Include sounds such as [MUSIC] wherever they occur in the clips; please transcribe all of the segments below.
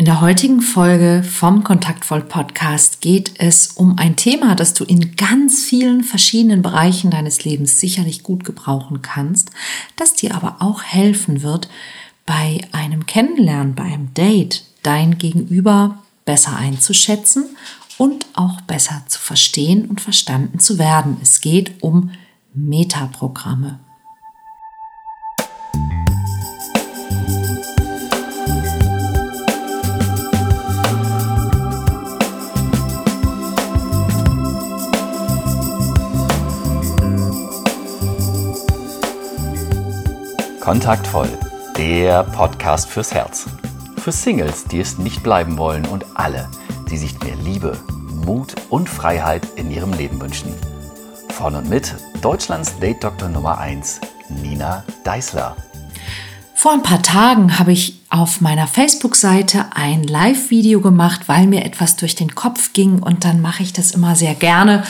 In der heutigen Folge vom Kontaktvoll Podcast geht es um ein Thema, das du in ganz vielen verschiedenen Bereichen deines Lebens sicherlich gut gebrauchen kannst, das dir aber auch helfen wird, bei einem Kennenlernen, bei einem Date dein Gegenüber besser einzuschätzen und auch besser zu verstehen und verstanden zu werden. Es geht um Metaprogramme. Kontaktvoll, der Podcast fürs Herz. Für Singles, die es nicht bleiben wollen und alle, die sich mehr Liebe, Mut und Freiheit in ihrem Leben wünschen. Von und mit Deutschlands Date-Doktor Nummer 1, Nina Deißler. Vor ein paar Tagen habe ich auf meiner Facebook-Seite ein Live-Video gemacht, weil mir etwas durch den Kopf ging und dann mache ich das immer sehr gerne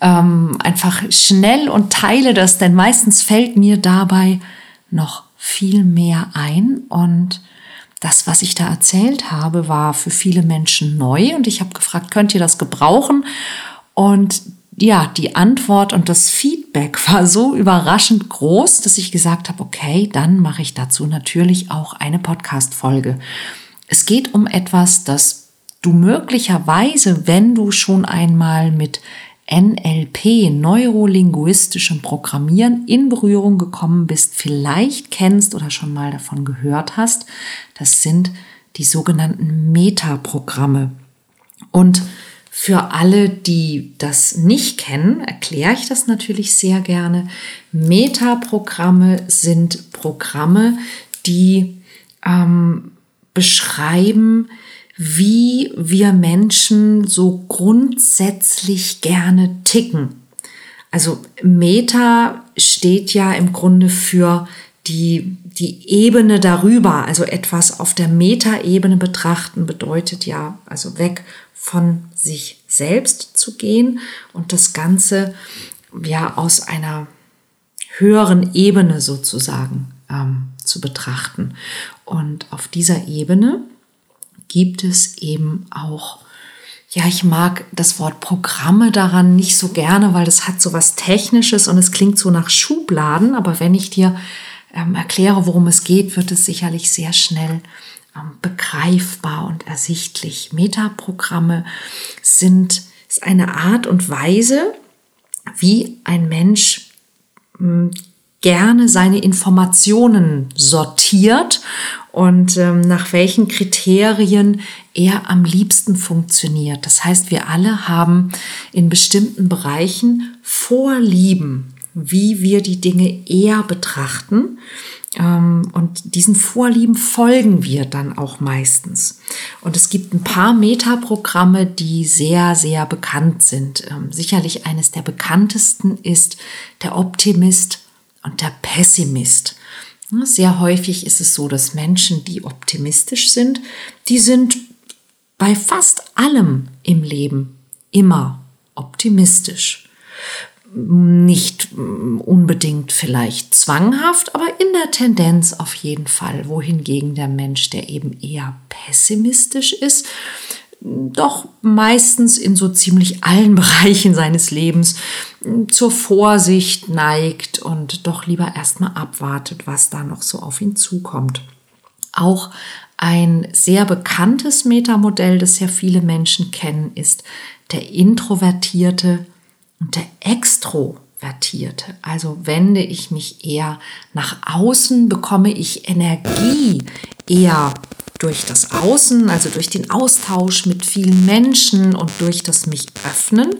ähm, einfach schnell und teile das, denn meistens fällt mir dabei noch viel mehr ein und das, was ich da erzählt habe, war für viele Menschen neu und ich habe gefragt, könnt ihr das gebrauchen? Und ja, die Antwort und das Feedback [LAUGHS] war so überraschend groß, dass ich gesagt habe, okay, dann mache ich dazu natürlich auch eine Podcast-Folge. Es geht um etwas, das du möglicherweise, wenn du schon einmal mit NLP, neurolinguistischem Programmieren, in Berührung gekommen bist, vielleicht kennst oder schon mal davon gehört hast. Das sind die sogenannten Metaprogramme. Und für alle, die das nicht kennen, erkläre ich das natürlich sehr gerne. Metaprogramme sind Programme, die ähm, beschreiben, wie wir Menschen so grundsätzlich gerne ticken. Also Meta steht ja im Grunde für die, die Ebene darüber, also etwas auf der Meta-Ebene betrachten bedeutet ja, also weg von sich selbst zu gehen und das Ganze ja aus einer höheren Ebene sozusagen ähm, zu betrachten. Und auf dieser Ebene gibt es eben auch, ja, ich mag das Wort Programme daran nicht so gerne, weil das hat so was Technisches und es klingt so nach Schubladen, aber wenn ich dir ähm, erkläre, worum es geht, wird es sicherlich sehr schnell ähm, begreifbar und ersichtlich. Metaprogramme sind ist eine Art und Weise, wie ein Mensch hm, gerne seine Informationen sortiert und ähm, nach welchen Kriterien er am liebsten funktioniert. Das heißt, wir alle haben in bestimmten Bereichen Vorlieben, wie wir die Dinge eher betrachten. Ähm, und diesen Vorlieben folgen wir dann auch meistens. Und es gibt ein paar Metaprogramme, die sehr, sehr bekannt sind. Ähm, sicherlich eines der bekanntesten ist der Optimist und der Pessimist. Sehr häufig ist es so, dass Menschen, die optimistisch sind, die sind bei fast allem im Leben immer optimistisch. Nicht unbedingt vielleicht zwanghaft, aber in der Tendenz auf jeden Fall. Wohingegen der Mensch, der eben eher pessimistisch ist, doch meistens in so ziemlich allen [LAUGHS] Bereichen seines Lebens hm, zur Vorsicht neigt und doch lieber erstmal abwartet, was da noch so auf ihn zukommt. Auch ein sehr bekanntes Metamodell, das ja viele Menschen kennen, ist der introvertierte und der extrovertierte. Also wende ich mich eher nach außen, bekomme ich Energie eher durch das Außen, also durch den Austausch mit vielen Menschen und durch das mich öffnen?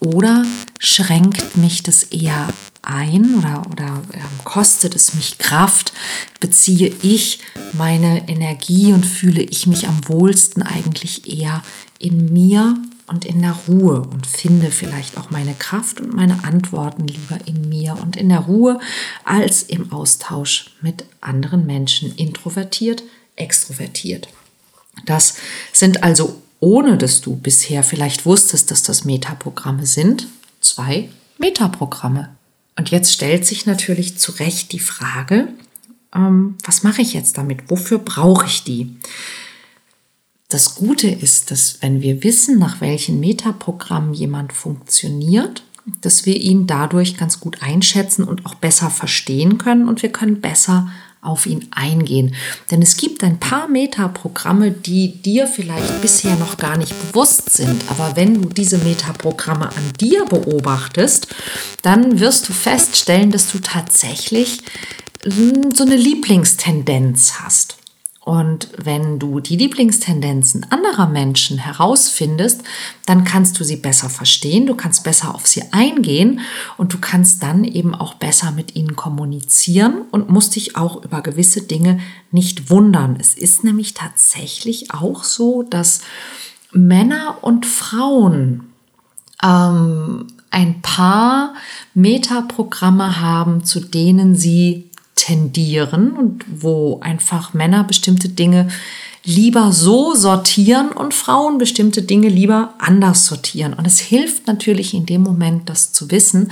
Oder schränkt mich das eher ein oder, oder äh, kostet es mich Kraft? Beziehe ich meine Energie und fühle ich mich am wohlsten eigentlich eher in mir und in der Ruhe und finde vielleicht auch meine Kraft und meine Antworten lieber in mir und in der Ruhe als im Austausch mit anderen Menschen. Introvertiert extrovertiert. Das sind also, ohne dass du bisher vielleicht wusstest, dass das Metaprogramme sind, zwei Metaprogramme. Und jetzt stellt sich natürlich zu Recht die Frage, ähm, was mache ich jetzt damit? Wofür brauche ich die? Das Gute ist, dass wenn wir wissen, nach welchen Metaprogrammen jemand funktioniert, dass wir ihn dadurch ganz gut einschätzen und auch besser verstehen können und wir können besser auf ihn eingehen. Denn es gibt ein paar Metaprogramme, die dir vielleicht bisher noch gar nicht bewusst sind. Aber wenn du diese Metaprogramme an dir beobachtest, dann wirst du feststellen, dass du tatsächlich hm, so eine Lieblingstendenz hast. Und wenn du die Lieblingstendenzen anderer Menschen herausfindest, dann kannst du sie besser verstehen, du kannst besser auf sie eingehen und du kannst dann eben auch besser mit ihnen kommunizieren und musst dich auch über gewisse Dinge nicht wundern. Es ist nämlich tatsächlich auch so, dass Männer und Frauen ähm, ein paar Metaprogramme haben, zu denen sie tendieren und wo einfach Männer bestimmte Dinge lieber so sortieren und Frauen bestimmte Dinge lieber anders sortieren. Und es hilft natürlich in dem Moment, das zu wissen,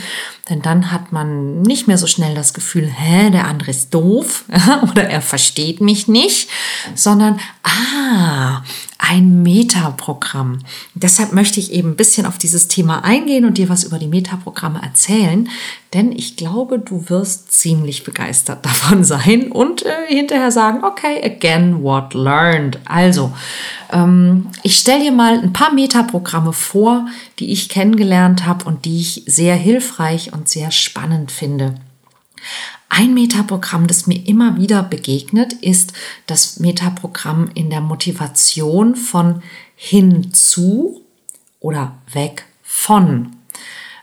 denn dann hat man nicht mehr so schnell das Gefühl, hä, der andere ist doof [LAUGHS] oder er versteht mich nicht, sondern, ah, ein Metaprogramm. Deshalb möchte ich eben ein bisschen auf dieses Thema eingehen und dir was über die Metaprogramme erzählen, denn ich glaube, du wirst ziemlich begeistert davon [LAUGHS] sein und äh, hinterher sagen, okay, again, what learned. Also, ähm, ich stelle dir mal ein paar Metaprogramme vor, die ich kennengelernt habe und die ich sehr hilfreich und sehr spannend finde. Ein Metaprogramm, das mir immer wieder begegnet, ist das Metaprogramm in der Motivation von hinzu oder weg von.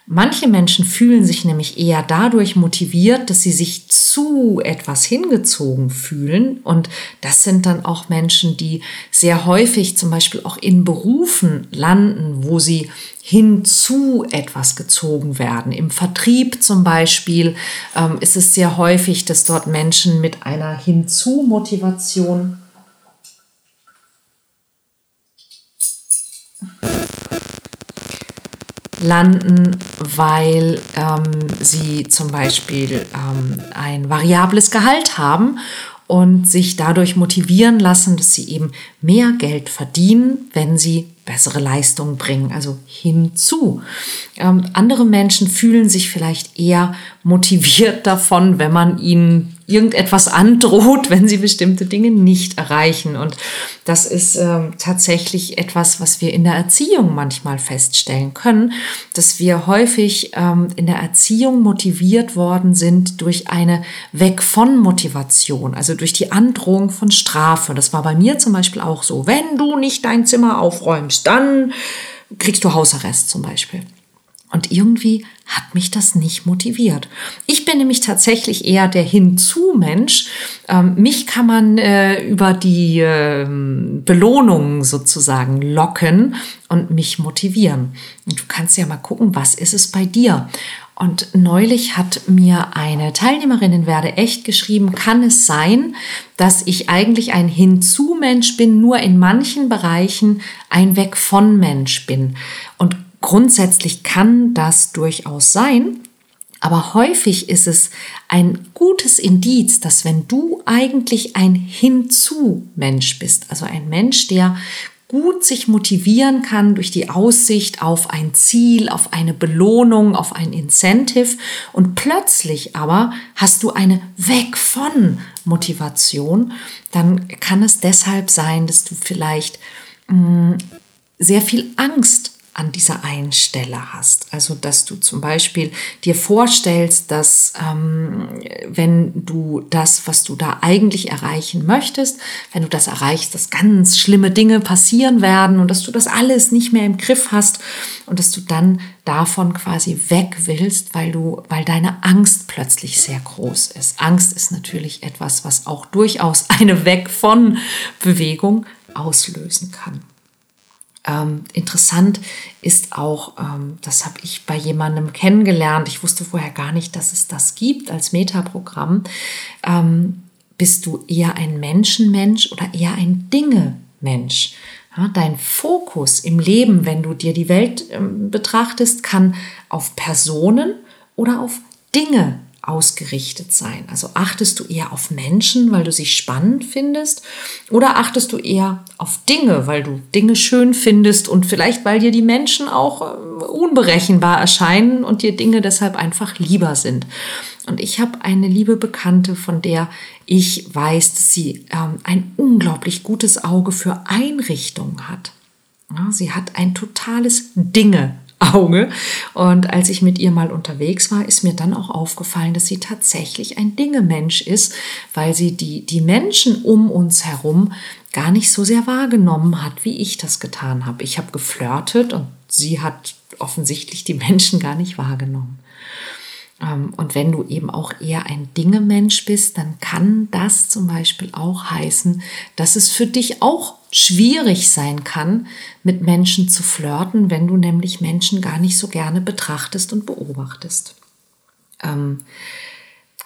Manche Menschen fühlen sich nämlich eher dadurch motiviert, dass sie sich zu etwas hingezogen fühlen. Und das sind dann auch Menschen, die sehr häufig zum Beispiel auch in Berufen landen, wo sie hinzu etwas gezogen werden. Im Vertrieb zum Beispiel ähm, ist es sehr häufig, dass dort Menschen mit einer Hinzu-Motivation landen, weil ähm, sie zum Beispiel ähm, ein variables Gehalt haben und sich dadurch motivieren lassen, dass sie eben mehr Geld verdienen, wenn sie bessere Leistungen bringen, also hinzu. Ähm, andere Menschen fühlen sich vielleicht eher motiviert davon, wenn man ihnen irgendetwas androht, [LAUGHS] wenn sie bestimmte Dinge nicht erreichen. Und das ist ähm, tatsächlich etwas, was wir in der Erziehung manchmal feststellen können, dass wir häufig ähm, in der Erziehung motiviert worden sind durch eine Weg von Motivation, also durch die Androhung von Strafe. Das war bei mir zum Beispiel auch so. Wenn du nicht dein Zimmer aufräumst, dann kriegst du Hausarrest zum Beispiel. Und irgendwie hat mich das nicht motiviert. Ich bin nämlich tatsächlich eher der Hinzu-Mensch. Ähm, mich kann man äh, über die äh, Belohnungen sozusagen locken und mich motivieren. Und du kannst ja mal gucken, was ist es bei dir? Und neulich hat mir eine Teilnehmerin in Werde echt geschrieben, kann es sein, dass ich eigentlich ein Hinzu-Mensch bin, nur in manchen Bereichen ein Weg von Mensch bin. Und Grundsätzlich kann das durchaus sein, aber häufig ist es ein gutes Indiz, dass wenn du eigentlich ein Hinzu-Mensch bist, also ein Mensch, der gut sich motivieren kann durch die Aussicht auf ein Ziel, auf eine Belohnung, auf ein Incentive. Und plötzlich aber hast du eine Weg von Motivation, dann kann es deshalb sein, dass du vielleicht mh, mm, sehr viel Angst an dieser einen Stelle hast. Also, dass du zum Beispiel dir vorstellst, dass ähm, wenn du das, was du da eigentlich erreichen möchtest, wenn du das erreichst, dass ganz schlimme Dinge passieren werden und dass du das alles nicht mehr im Griff hast und dass du dann davon quasi weg willst, weil du, weil deine Angst plötzlich sehr groß ist. Angst ist natürlich etwas, was auch durchaus eine Weg von Bewegung auslösen kann. Ähm, interessant ist auch, ähm, das habe ich bei jemandem kennengelernt, ich wusste vorher gar nicht, dass es das gibt als Metaprogramm. Ähm, bist du eher ein Menschenmensch oder eher ein Dinge-Mensch? Ja, dein Fokus im Leben, wenn du dir die Welt ähm, betrachtest, kann auf Personen oder auf Dinge ausgerichtet sein? Also achtest du eher auf Menschen, weil du sie spannend findest? Oder achtest du eher auf Dinge, weil du Dinge schön findest und vielleicht, weil dir die Menschen auch äh, unberechenbar erscheinen und dir Dinge deshalb einfach lieber sind? Und ich habe eine liebe Bekannte, von der ich weiß, dass sie ähm, ein unglaublich gutes Auge für Einrichtungen hat. Ja, sie hat ein totales Dinge Auge. Und als ich mit ihr mal unterwegs war, ist mir dann auch aufgefallen, dass sie tatsächlich ein Dingemensch ist, weil sie die, die Menschen um uns herum gar nicht so sehr wahrgenommen hat, wie ich das getan habe. Ich habe geflirtet und sie hat offensichtlich die Menschen gar nicht wahrgenommen. Ähm, und wenn du eben auch eher ein Dingemensch bist, dann kann das zum Beispiel auch heißen, dass es für dich auch schwierig sein kann, mit Menschen zu flirten, wenn du nämlich Menschen gar nicht so gerne betrachtest und beobachtest. Ähm,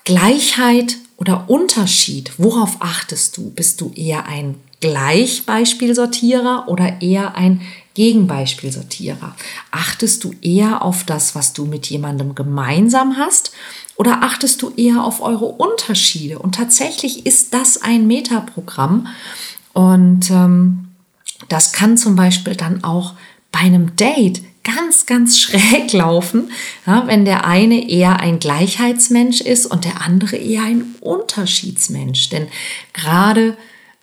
Gleichheit oder Unterschied, worauf achtest du? Bist du eher ein Gleichbeispielsortierer oder eher ein Gegenbeispielsortierer? Achtest du eher auf das, was du mit jemandem gemeinsam hast oder achtest du eher auf eure Unterschiede? Und tatsächlich ist das ein Metaprogramm und ähm, das kann zum Beispiel dann auch bei einem Date ganz, ganz [LAUGHS] schräg laufen, ja, wenn der eine eher ein Gleichheitsmensch ist und der andere eher ein Unterschiedsmensch. Denn gerade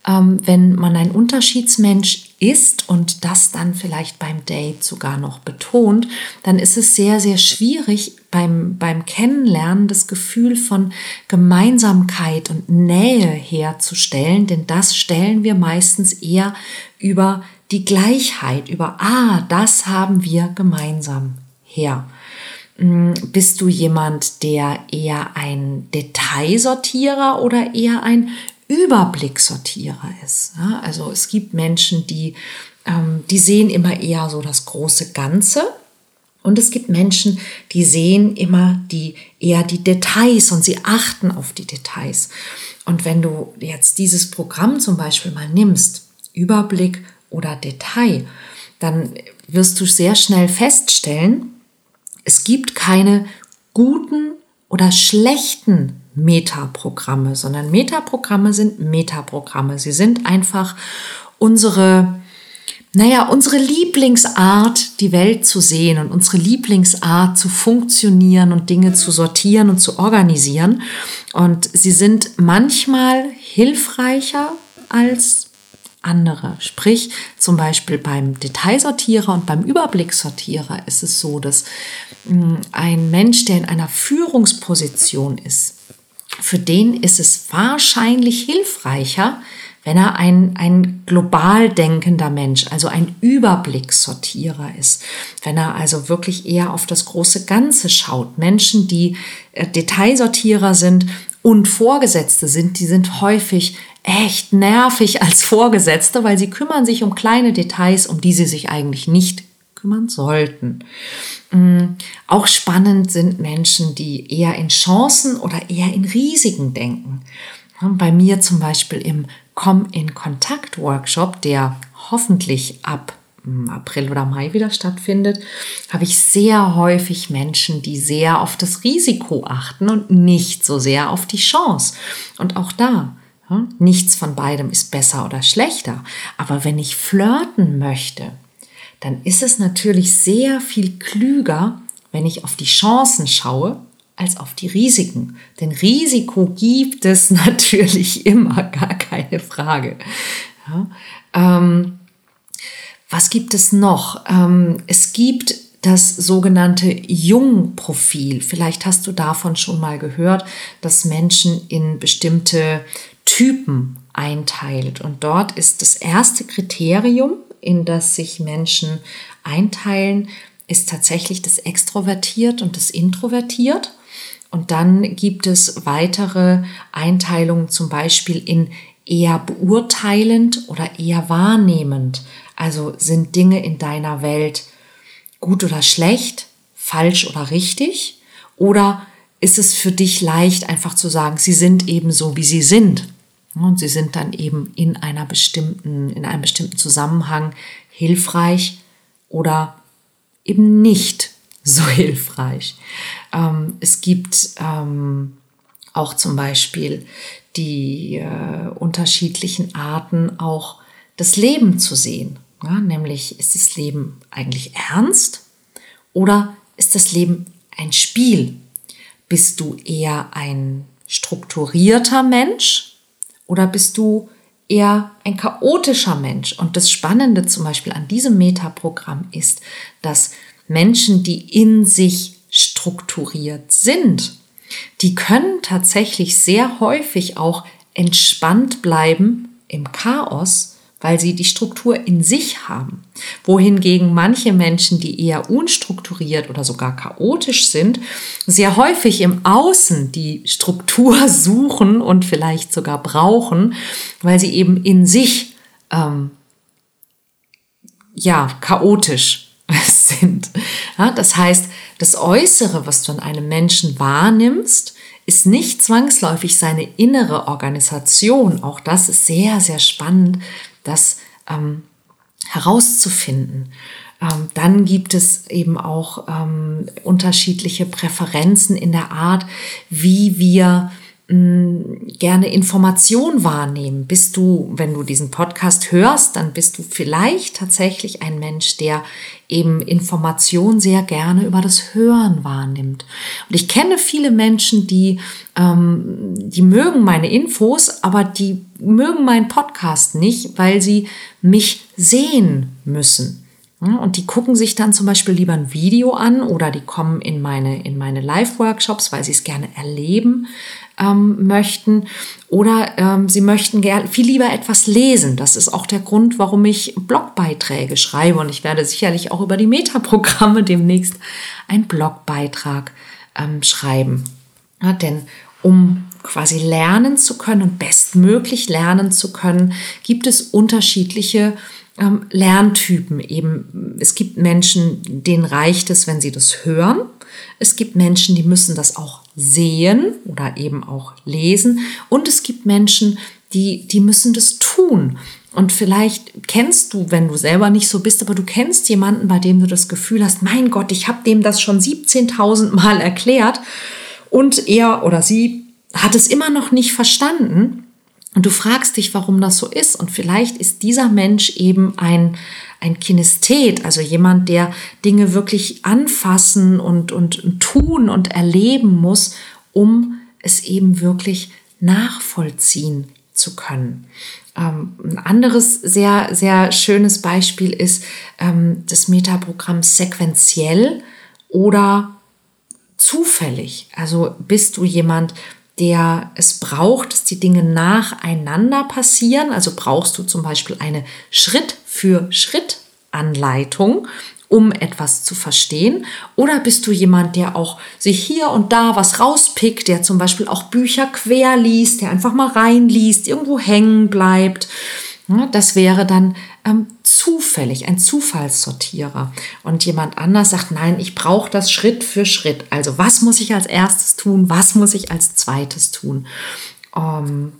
ähm, wenn man ein Unterschiedsmensch ist und das dann vielleicht beim Date sogar noch betont, dann ist es sehr, sehr schwierig beim, beim Kennenlernen das Gefühl von Gemeinsamkeit und Nähe herzustellen, denn das stellen wir meistens eher über die Gleichheit, über, ah, das haben wir gemeinsam her. Hm, bist du jemand, der eher ein Detailsortierer oder eher ein Überblicksortierer ist. Ja, also es gibt Menschen, die, ähm, die sehen immer eher so das große Ganze. Und es gibt Menschen, die sehen immer die, eher die Details und sie achten auf die Details. Und wenn du jetzt dieses Programm zum Beispiel mal nimmst, Überblick oder Detail, dann wirst du sehr schnell feststellen, es gibt keine guten oder schlechten Metaprogramme, sondern Metaprogramme sind Metaprogramme. Sie sind einfach unsere, naja, unsere Lieblingsart, die Welt zu sehen und unsere Lieblingsart zu funktionieren und Dinge zu sortieren und zu organisieren. Und sie sind manchmal hilfreicher als andere. Sprich, zum Beispiel beim Detailsortierer und beim Überblickssortierer ist es so, dass hm, ein Mensch, der in einer Führungsposition ist, für den ist es wahrscheinlich hilfreicher, wenn er ein, ein global denkender Mensch, also ein Überblickssortierer ist, wenn er also wirklich eher auf das große Ganze schaut. Menschen, die äh, Detailsortierer sind und Vorgesetzte sind, die sind häufig echt nervig als Vorgesetzte, weil sie kümmern sich um kleine Details, um die sie sich eigentlich nicht kümmern sollten. Mm, auch spannend sind Menschen, die eher in Chancen oder eher in Risiken denken. Bei mir zum Beispiel im Komm in Kontakt Workshop, der hoffentlich ab mm, April oder Mai wieder stattfindet, habe ich sehr häufig Menschen, die sehr auf das Risiko achten und nicht so sehr auf die Chance. Und auch da, nichts von beidem ist besser oder schlechter. Aber wenn ich flirten möchte, dann ist es natürlich sehr viel klüger, wenn ich auf die Chancen schaue, als auf die Risiken. Denn Risiko gibt es [LAUGHS] natürlich immer, gar keine Frage. Ja, ähm, was gibt es noch? Ähm, es gibt das sogenannte Jungprofil. Vielleicht hast du davon schon mal gehört, dass Menschen in bestimmte Typen einteilt. Und dort ist das erste Kriterium in das sich Menschen einteilen, ist tatsächlich das Extrovertiert und das Introvertiert. Und dann gibt es weitere Einteilungen, zum Beispiel in eher beurteilend oder eher wahrnehmend. Also sind Dinge in deiner Welt gut oder schlecht, falsch oder richtig? Oder ist es für dich leicht, einfach zu sagen, sie sind eben so, wie sie sind? Und sie sind dann eben in einer bestimmten, in einem bestimmten Zusammenhang hilfreich oder eben nicht so [LAUGHS] hilfreich. Ähm, es gibt ähm, auch zum Beispiel die äh, unterschiedlichen Arten, auch das Leben zu sehen. Ja, nämlich ist das Leben eigentlich ernst oder ist das Leben ein Spiel? Bist du eher ein strukturierter Mensch oder bist du eher ein chaotischer Mensch? Und das Spannende zum Beispiel an diesem Metaprogramm ist, dass Menschen, die in sich strukturiert sind, die können tatsächlich sehr häufig auch entspannt bleiben im Chaos weil sie die Struktur in sich haben. Wohingegen manche Menschen, die eher unstrukturiert oder sogar chaotisch sind, sehr häufig im Außen die Struktur [LAUGHS] suchen und vielleicht sogar brauchen, weil sie eben in sich ähm, ja chaotisch [LAUGHS] sind. Ja, das heißt, das Äußere, was du an einem Menschen wahrnimmst, ist nicht zwangsläufig seine innere Organisation. Auch das ist sehr, sehr spannend, das ähm, herauszufinden. Ähm, dann gibt es eben auch ähm, unterschiedliche Präferenzen in der Art, wie wir gerne Information wahrnehmen. Bist du, wenn du diesen Podcast hörst, dann bist du vielleicht tatsächlich ein Mensch, der eben Information sehr gerne über das Hören wahrnimmt. Und ich kenne viele Menschen, die, ähm, die mögen meine Infos, aber die mögen meinen Podcast nicht, weil sie mich sehen müssen. Und die gucken sich dann zum Beispiel lieber ein Video an oder die kommen in meine, in meine Live-Workshops, weil sie es gerne erleben ähm, möchten. Oder ähm, sie möchten gerne viel lieber etwas lesen. Das ist auch der Grund, warum ich Blogbeiträge schreibe. Und ich werde sicherlich auch über die Metaprogramme demnächst einen Blogbeitrag ähm, schreiben. Ja, denn um quasi lernen zu können und bestmöglich lernen zu können, gibt es unterschiedliche ähm, Lerntypen. Eben, es gibt Menschen, denen reicht es, wenn sie das hören. Es gibt Menschen, die müssen das auch sehen oder eben auch lesen. Und es gibt Menschen, die, die müssen das tun. Und vielleicht kennst du, wenn du selber nicht so bist, aber du kennst jemanden, bei dem du das Gefühl hast, mein Gott, ich habe dem das schon 17.000 Mal erklärt und er oder sie hat es immer noch nicht verstanden. Und du fragst dich, warum das so ist. Und vielleicht ist dieser Mensch eben ein, ein Kinesthet, also jemand, der Dinge wirklich anfassen und, und, tun und erleben muss, um es eben wirklich nachvollziehen zu können. Ähm, ein anderes sehr, sehr schönes Beispiel ist ähm, das Metaprogramm sequenziell oder zufällig. Also bist du jemand, der es braucht, dass die Dinge nacheinander passieren. Also brauchst du zum Beispiel eine Schritt für Schritt Anleitung, um etwas zu verstehen? Oder bist du jemand, der auch sich hier und da was rauspickt, der zum Beispiel auch Bücher quer liest, der einfach mal reinliest, irgendwo hängen bleibt? Das wäre dann ähm, zufällig, ein Zufallssortierer. Und jemand anders sagt, nein, ich brauche das Schritt für Schritt. Also was muss ich als erstes tun? Was muss ich als zweites tun? Ähm,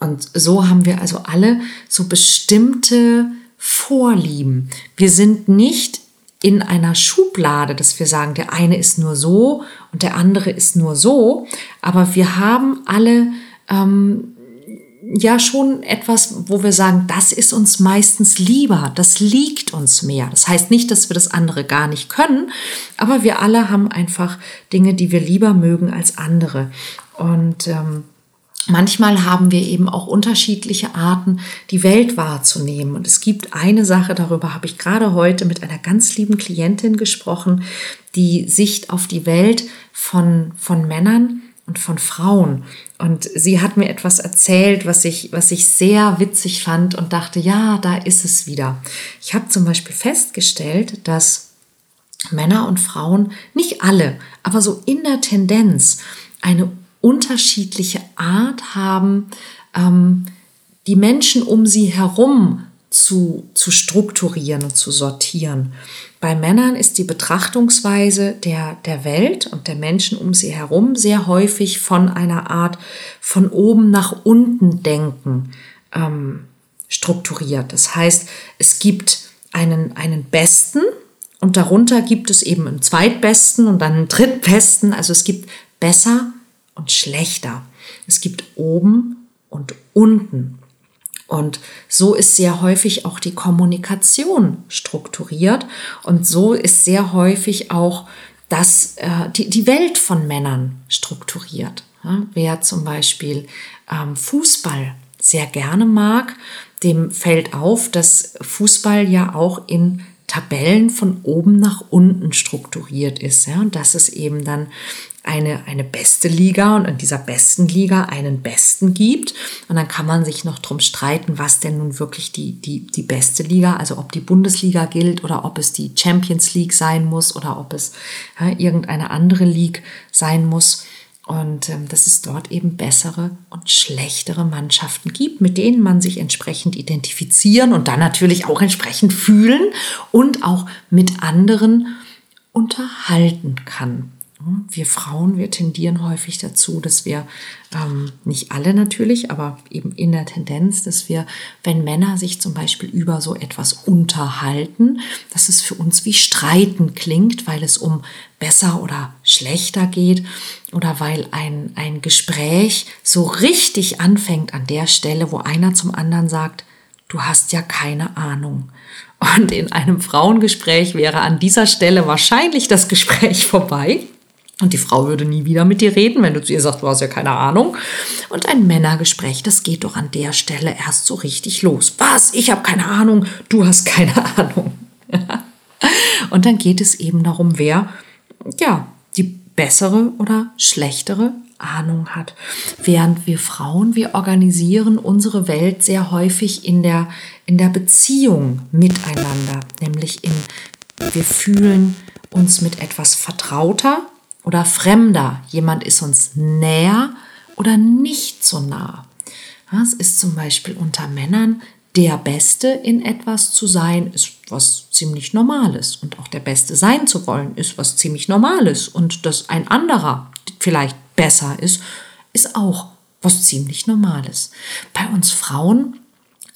und so haben wir also alle so bestimmte Vorlieben. Wir sind nicht in einer Schublade, dass wir sagen, der eine ist nur so und der andere ist nur so, aber wir haben alle ähm, ja schon etwas, wo wir sagen, das ist uns meistens lieber, das liegt uns mehr. Das heißt nicht, dass wir das andere gar nicht können, aber wir alle haben einfach Dinge, die wir lieber mögen als andere. Und ähm, Manchmal haben wir eben auch unterschiedliche Arten, die Welt wahrzunehmen. Und es gibt eine Sache, darüber habe ich gerade heute mit einer ganz lieben Klientin gesprochen, die Sicht auf die Welt von, von Männern und von Frauen. Und sie hat mir etwas erzählt, was ich, was ich sehr witzig fand und dachte, ja, da ist es wieder. Ich habe zum Beispiel festgestellt, dass Männer und Frauen, nicht alle, aber so in der Tendenz, eine unterschiedliche Art haben, ähm, die Menschen um sie herum zu, zu strukturieren und zu sortieren. Bei Männern ist die Betrachtungsweise der, der Welt und der Menschen um sie herum sehr häufig von einer Art von oben nach unten denken ähm, strukturiert. Das heißt, es gibt einen, einen Besten Und darunter gibt es eben einen zweitbesten und dann einen drittbesten. Also es gibt besser und schlechter. Es gibt oben und unten. Und so ist sehr häufig auch die Kommunikation strukturiert und so ist sehr häufig auch das, äh, die, die Welt von Männern strukturiert. Ja, wer zum Beispiel ähm, Fußball sehr gerne mag, dem fällt auf, dass Fußball ja auch in Tabellen von oben nach unten strukturiert ist. Ja, und dass es eben dann eine, eine beste Liga und in dieser besten Liga einen Besten gibt. Und dann kann man sich noch drum streiten, was denn nun wirklich die, die, die beste Liga, also ob die Bundesliga gilt oder ob es die Champions League sein muss oder ob es ja, irgendeine andere League sein muss. Und ähm, dass es dort eben bessere und schlechtere Mannschaften gibt, mit denen man sich entsprechend identifizieren und dann natürlich auch entsprechend fühlen und auch mit anderen unterhalten kann. Wir Frauen, wir tendieren häufig dazu, dass wir, ähm, nicht alle natürlich, aber eben in der Tendenz, dass wir, wenn Männer sich zum Beispiel über so etwas unterhalten, dass es für uns wie Streiten klingt, weil es um besser oder schlechter geht oder weil ein, ein Gespräch so richtig anfängt an der Stelle, wo einer zum anderen sagt, du hast ja keine Ahnung. Und in einem Frauengespräch wäre an dieser Stelle wahrscheinlich das Gespräch vorbei. Und die Frau würde nie wieder mit dir reden, wenn du zu ihr sagst, du hast ja keine Ahnung. Und ein Männergespräch, das geht doch an der Stelle erst so richtig los. Was? Ich habe keine Ahnung, du hast keine [LAUGHS] Ahnung. Und dann geht es eben darum, wer ja die bessere oder schlechtere Ahnung hat. Während wir Frauen, wir organisieren unsere Welt sehr häufig in der, in der Beziehung miteinander, nämlich in, wir fühlen uns mit etwas vertrauter oder fremder. Jemand ist uns näher oder nicht so nah. Es ist zum Beispiel unter Männern der Beste in etwas zu sein, ist was ziemlich Normales. Und auch der Beste sein zu wollen, ist was ziemlich Normales. Und dass ein anderer vielleicht besser ist, ist auch was ziemlich Normales. Bei uns Frauen,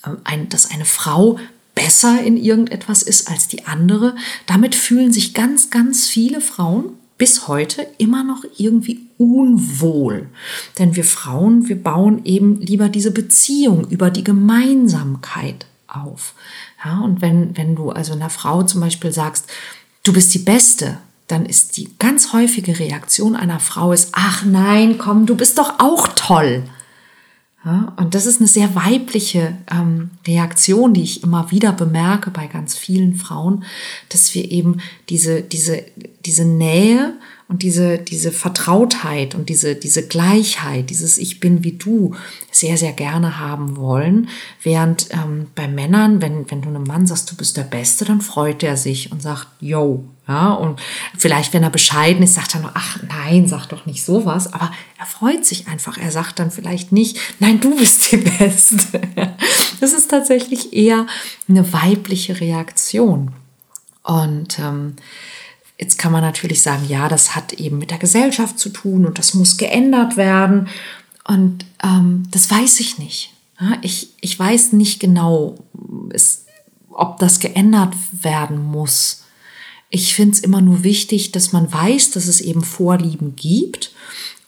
äh, dass eine Frau besser in irgendetwas ist als die andere, damit fühlen sich ganz, ganz viele Frauen bis heute immer noch irgendwie unwohl. Denn wir Frauen, wir bauen eben lieber diese Beziehung über die Gemeinsamkeit auf. Ja, und wenn, wenn du also einer Frau zum Beispiel sagst, du bist die Beste, dann ist die ganz häufige Reaktion einer Frau ist, ach nein, komm, du bist doch auch toll. Ja, und das ist eine sehr weibliche ähm, Reaktion, die ich immer wieder bemerke bei ganz vielen Frauen, dass wir eben diese, diese, diese Nähe und diese, diese Vertrautheit und diese, diese Gleichheit, dieses Ich bin wie du sehr, sehr gerne haben wollen. Während ähm, bei Männern, wenn, wenn du einem Mann sagst, du bist der Beste, dann freut er sich und sagt, yo, ja, und vielleicht, wenn er bescheiden ist, sagt er nur, ach nein, sag doch nicht sowas, aber er freut sich einfach. Er sagt dann vielleicht nicht, nein, du bist die [LAUGHS] Beste. Das ist tatsächlich eher eine weibliche Reaktion. Und ähm, Jetzt kann man natürlich sagen, ja, das hat eben mit der Gesellschaft zu tun und das muss geändert werden. Und ähm, das weiß ich nicht. Ich, ich weiß nicht genau, es, ob das geändert werden muss. Ich finde es immer nur wichtig, dass man weiß, dass es eben Vorlieben gibt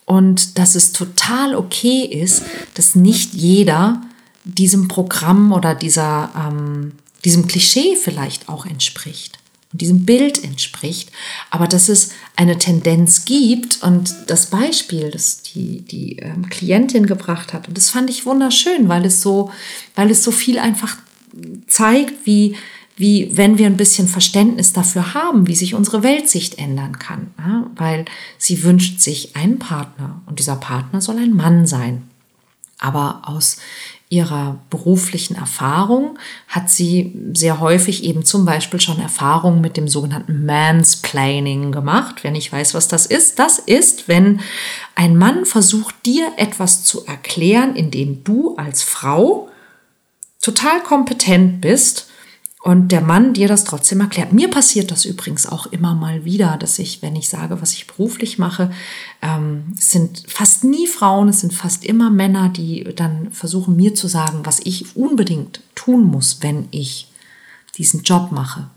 und dass es total okay ist, dass nicht jeder diesem Programm oder dieser, ähm, diesem Klischee vielleicht auch entspricht diesem Bild entspricht, aber dass es eine Tendenz gibt und das Beispiel, das die, die ähm, Klientin gebracht hat, und das fand ich wunderschön, weil es so, weil es so viel einfach zeigt, wie, wie wenn wir ein bisschen Verständnis dafür haben, wie sich unsere Weltsicht ändern kann. Ja? Weil sie wünscht sich einen Partner und dieser Partner soll ein Mann sein. Aber aus ihrer beruflichen Erfahrung hat sie sehr häufig eben zum Beispiel schon Erfahrungen mit dem sogenannten Mansplaining gemacht. Wenn ich weiß, was das ist, das ist, wenn ein Mann versucht, dir etwas zu erklären, indem du als Frau total kompetent bist und der Mann dir das trotzdem erklärt. Mir passiert das übrigens auch immer mal wieder, dass ich, wenn ich sage, was ich beruflich mache, ähm, es sind fast nie Frauen, es sind fast immer Männer, die dann versuchen mir zu sagen, was ich unbedingt tun muss, wenn ich diesen Job mache.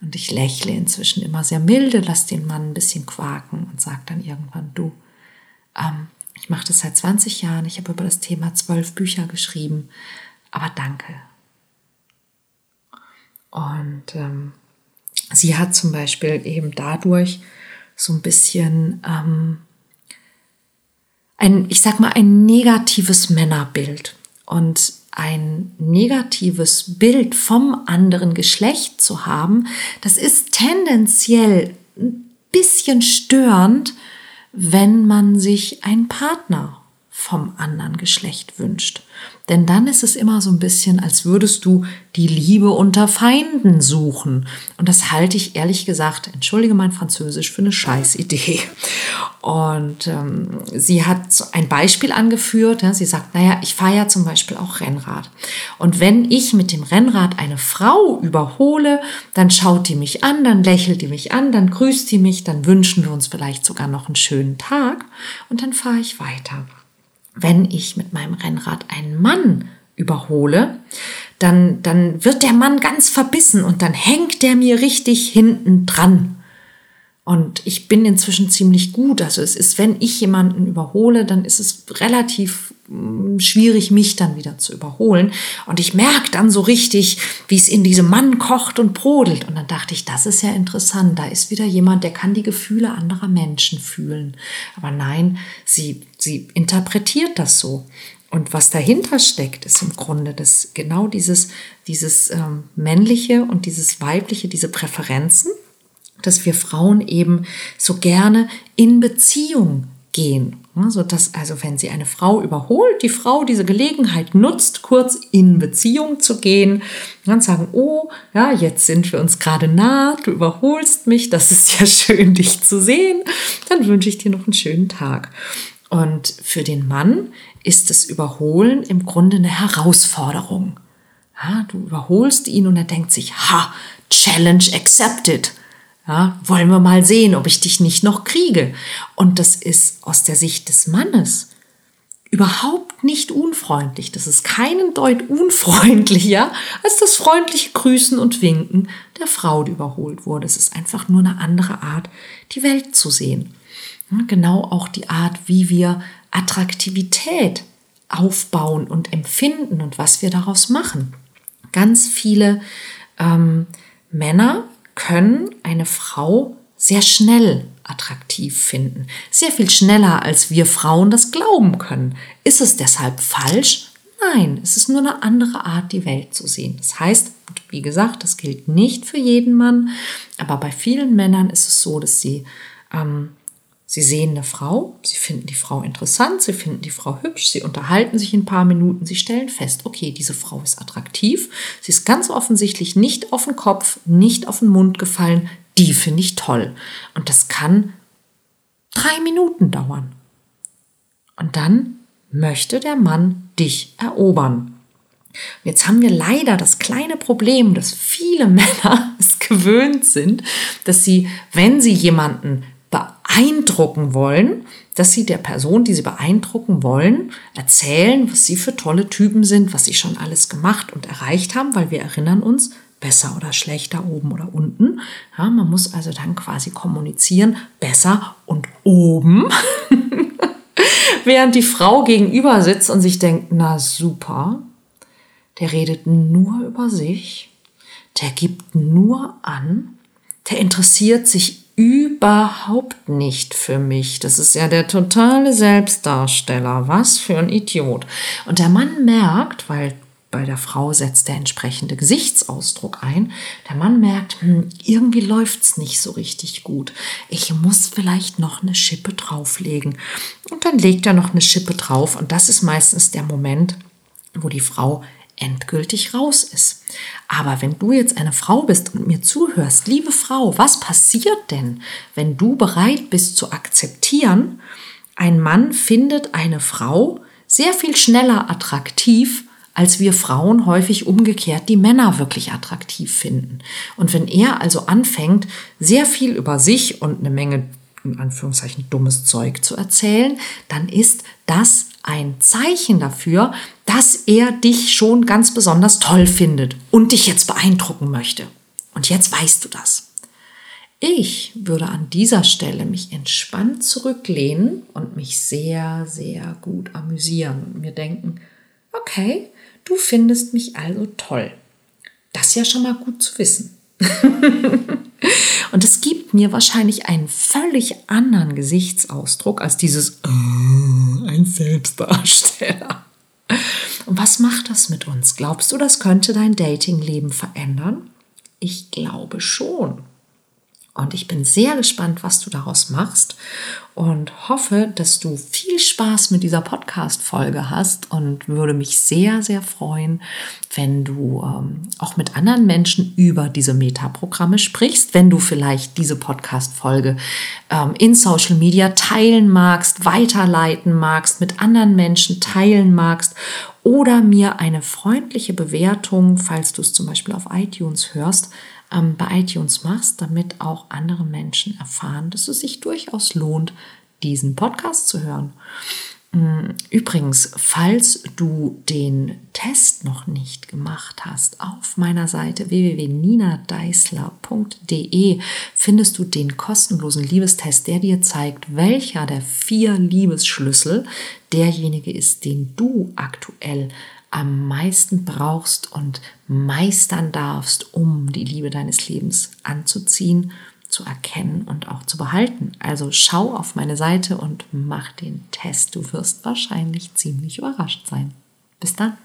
Und ich lächle inzwischen immer sehr milde, lasse den Mann ein bisschen quaken und sage dann irgendwann, du, ähm, ich mache das seit 20 Jahren, ich habe über das Thema zwölf Bücher geschrieben, aber danke. Und ähm, sie hat zum Beispiel eben dadurch so ein bisschen ähm, ein, ich sag mal, ein negatives Männerbild. Und ein negatives Bild vom anderen Geschlecht zu haben, das ist tendenziell ein bisschen störend, wenn man sich einen Partner vom anderen Geschlecht wünscht. Denn dann ist es immer so ein bisschen, als würdest du die Liebe unter Feinden suchen. Und das halte ich ehrlich gesagt, entschuldige mein Französisch, für eine Scheißidee. Und ähm, sie hat ein Beispiel angeführt. Ja, sie sagt, naja, ich fahre ja zum Beispiel auch Rennrad. Und wenn ich mit dem Rennrad eine Frau überhole, dann schaut die mich an, dann lächelt die mich an, dann grüßt die mich, dann wünschen wir uns vielleicht sogar noch einen schönen Tag und dann fahre ich weiter wenn ich mit meinem Rennrad einen Mann überhole, dann, dann wird der Mann ganz verbissen und dann hängt der mir richtig hinten dran. Und ich bin inzwischen ziemlich gut. Also es ist, wenn ich jemanden überhole, dann ist es relativ mm, schwierig, mich dann wieder zu überholen. Und ich merke dann so richtig, wie es in diesem Mann kocht und brodelt. Und dann dachte ich, das ist ja interessant. Da ist wieder jemand, der kann die Gefühle anderer Menschen fühlen. Aber nein, sie, sie interpretiert das so. Und was dahinter steckt, ist im Grunde das genau dieses, dieses ähm, männliche und dieses weibliche, diese Präferenzen dass wir Frauen eben so gerne in Beziehung gehen. So dass also, wenn sie eine Frau überholt, die Frau diese Gelegenheit nutzt, kurz in Beziehung zu gehen, dann sagen, oh, ja, jetzt sind wir uns gerade nah, du überholst mich, das ist ja [LAUGHS] schön, dich zu sehen, dann wünsche ich dir noch einen schönen Tag. Und für den Mann ist das Überholen im Grunde eine Herausforderung. Ja, du überholst ihn und er denkt sich, ha, Challenge accepted. Ja, wollen wir mal sehen, ob ich dich nicht noch kriege. Und das ist aus der Sicht des Mannes überhaupt nicht unfreundlich. Das ist keinen Deut unfreundlicher als das freundliche Grüßen und Winken der Frau, die überholt wurde. Es ist einfach nur eine andere Art, die Welt zu sehen. Genau auch die Art, wie wir Attraktivität aufbauen und empfinden und was wir daraus machen. Ganz viele ähm, Männer können eine Frau sehr schnell attraktiv finden. Sehr viel schneller, als wir Frauen das glauben können. Ist es deshalb falsch? Nein, es ist nur eine andere Art, die Welt zu sehen. Das heißt, wie gesagt, das gilt nicht für jeden Mann, aber bei vielen Männern ist es so, dass sie ähm, Sie sehen eine Frau, sie finden die Frau interessant, sie finden die Frau hübsch, sie unterhalten sich ein paar Minuten, sie stellen fest, okay, diese Frau ist attraktiv, sie ist ganz offensichtlich nicht auf den Kopf, nicht auf den Mund gefallen, die finde ich toll. Und das kann drei Minuten dauern. Und dann möchte der Mann dich erobern. Jetzt haben wir leider das kleine Problem, dass viele [LAUGHS] Männer es gewöhnt sind, dass sie, wenn sie jemanden beeindrucken wollen, dass sie der Person, die sie beeindrucken wollen, erzählen, was sie für tolle Typen sind, was sie schon alles gemacht und erreicht haben, weil wir erinnern uns, besser oder schlechter, oben oder unten. Ja, man muss also dann quasi kommunizieren, besser und oben. [LAUGHS] Während die Frau gegenüber sitzt und sich denkt, na super, der redet nur über sich, der gibt nur an, der interessiert sich überhaupt nicht für mich. Das ist ja der totale Selbstdarsteller. Was für ein Idiot. Und der Mann merkt, weil bei der Frau setzt der entsprechende Gesichtsausdruck ein. Der Mann merkt, hm, irgendwie läuft's nicht so richtig gut. Ich muss vielleicht noch eine Schippe drauflegen. Und dann legt er noch eine Schippe drauf. Und das ist meistens der Moment, wo die Frau endgültig raus ist. Aber wenn du jetzt eine Frau bist und mir zuhörst, liebe Frau, was passiert denn, wenn du bereit bist zu akzeptieren, ein Mann findet eine Frau sehr viel schneller attraktiv, als wir Frauen häufig umgekehrt die Männer wirklich attraktiv finden. Und wenn er also anfängt, sehr viel über sich und eine Menge in Anführungszeichen dummes Zeug zu erzählen, dann ist das ein Zeichen dafür, dass er dich schon ganz besonders toll findet und dich jetzt beeindrucken möchte. Und jetzt weißt du das. Ich würde an dieser Stelle mich entspannt zurücklehnen und mich sehr, sehr gut amüsieren und mir denken, okay, du findest mich also toll. Das ist ja schon mal gut zu wissen. [LAUGHS] und es gibt mir wahrscheinlich einen völlig anderen Gesichtsausdruck als dieses äh, ein Selbstdarsteller. Und was macht das mit uns? Glaubst du, das könnte dein Datingleben verändern? Ich glaube schon. Und ich bin sehr gespannt, was du daraus machst. Und hoffe, dass du viel Spaß mit dieser Podcast-Folge hast und würde mich sehr, sehr freuen, wenn du ähm, auch mit anderen Menschen über diese Metaprogramme sprichst, wenn du vielleicht diese Podcast-Folge ähm, in Social Media teilen magst, weiterleiten magst, mit anderen Menschen teilen magst oder mir eine freundliche Bewertung, falls du es zum Beispiel auf iTunes hörst, ähm, bei iTunes machst, damit auch andere Menschen erfahren, dass es sich durchaus lohnt, diesen Podcast zu hören. Mm, übrigens, falls du den Test noch nicht gemacht hast, auf meiner Seite www.ninadeisler.de findest du den kostenlosen Liebestest, der dir zeigt, welcher der vier Liebesschlüssel derjenige ist, den du aktuell am meisten brauchst und meistern darfst, um die Liebe deines Lebens anzuziehen, zu erkennen und auch zu behalten. Also schau auf meine Seite und mach den Test. Du wirst wahrscheinlich ziemlich überrascht sein. Bis dann.